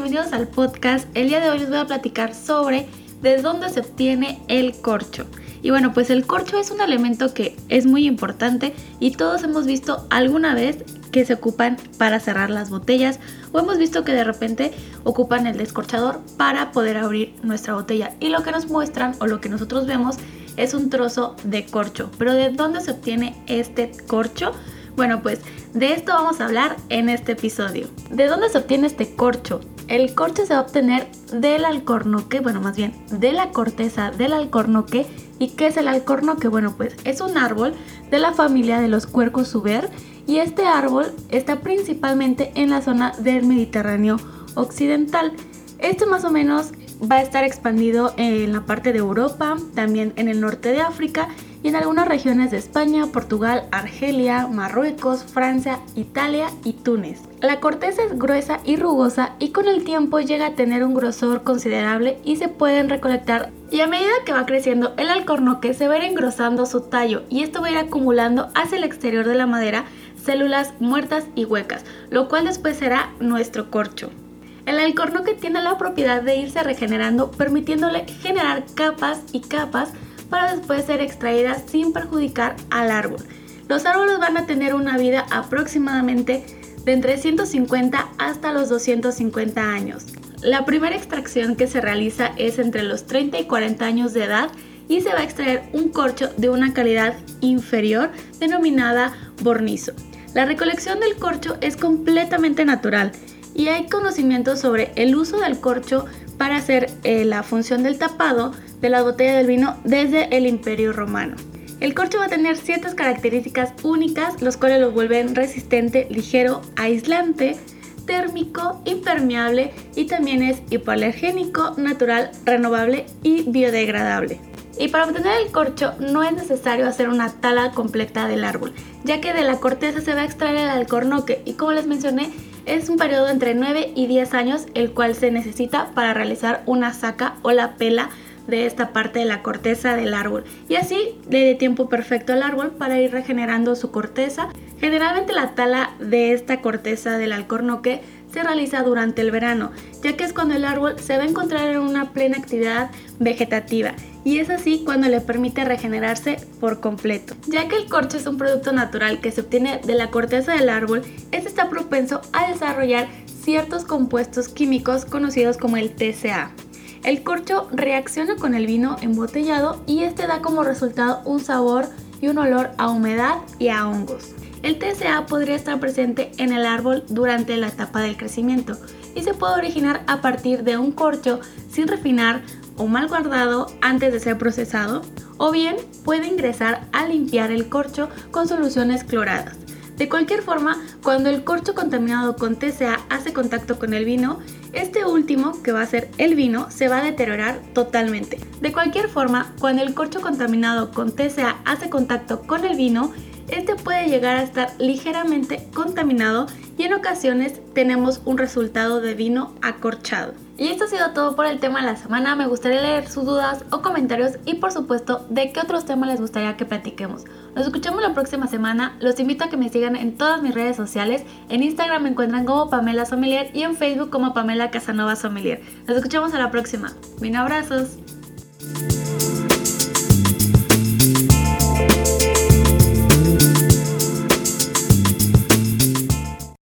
Bienvenidos al podcast. El día de hoy les voy a platicar sobre de dónde se obtiene el corcho. Y bueno, pues el corcho es un elemento que es muy importante y todos hemos visto alguna vez que se ocupan para cerrar las botellas o hemos visto que de repente ocupan el descorchador para poder abrir nuestra botella. Y lo que nos muestran o lo que nosotros vemos es un trozo de corcho. Pero ¿de dónde se obtiene este corcho? Bueno, pues de esto vamos a hablar en este episodio. ¿De dónde se obtiene este corcho? El corcho se va a obtener del alcornoque, bueno, más bien de la corteza del alcornoque. ¿Y qué es el alcornoque? Bueno, pues es un árbol de la familia de los cuercos suber y este árbol está principalmente en la zona del Mediterráneo occidental. Este más o menos va a estar expandido en la parte de Europa, también en el norte de África y en algunas regiones de España, Portugal, Argelia, Marruecos, Francia, Italia y Túnez. La corteza es gruesa y rugosa y con el tiempo llega a tener un grosor considerable y se pueden recolectar y a medida que va creciendo el alcornoque se va engrosando su tallo y esto va a ir acumulando hacia el exterior de la madera células muertas y huecas, lo cual después será nuestro corcho. El alcornoque tiene la propiedad de irse regenerando, permitiéndole generar capas y capas para después ser extraídas sin perjudicar al árbol. Los árboles van a tener una vida aproximadamente de entre 150 hasta los 250 años. La primera extracción que se realiza es entre los 30 y 40 años de edad y se va a extraer un corcho de una calidad inferior denominada bornizo. La recolección del corcho es completamente natural y hay conocimientos sobre el uso del corcho para hacer eh, la función del tapado de la botella del vino desde el Imperio Romano. El corcho va a tener ciertas características únicas, los cuales lo vuelven resistente, ligero, aislante, térmico, impermeable y también es hipoalergénico, natural, renovable y biodegradable. Y para obtener el corcho no es necesario hacer una tala completa del árbol, ya que de la corteza se va a extraer el alcornoque y como les mencioné, es un periodo entre 9 y 10 años el cual se necesita para realizar una saca o la pela de esta parte de la corteza del árbol y así le dé tiempo perfecto al árbol para ir regenerando su corteza. Generalmente la tala de esta corteza del alcornoque se realiza durante el verano, ya que es cuando el árbol se va a encontrar en una plena actividad vegetativa y es así cuando le permite regenerarse por completo. Ya que el corcho es un producto natural que se obtiene de la corteza del árbol, este está propenso a desarrollar ciertos compuestos químicos conocidos como el TCA. El corcho reacciona con el vino embotellado y este da como resultado un sabor y un olor a humedad y a hongos. El TCA podría estar presente en el árbol durante la etapa del crecimiento y se puede originar a partir de un corcho sin refinar o mal guardado antes de ser procesado, o bien puede ingresar a limpiar el corcho con soluciones cloradas. De cualquier forma, cuando el corcho contaminado con TCA hace contacto con el vino, este último, que va a ser el vino, se va a deteriorar totalmente. De cualquier forma, cuando el corcho contaminado con TCA hace contacto con el vino, este puede llegar a estar ligeramente contaminado y en ocasiones tenemos un resultado de vino acorchado. Y esto ha sido todo por el tema de la semana. Me gustaría leer sus dudas o comentarios y por supuesto de qué otros temas les gustaría que platiquemos. Nos escuchamos la próxima semana. Los invito a que me sigan en todas mis redes sociales. En Instagram me encuentran como Pamela Sommelier y en Facebook como Pamela Casanova Sommelier. Nos escuchamos a la próxima. Mil abrazos.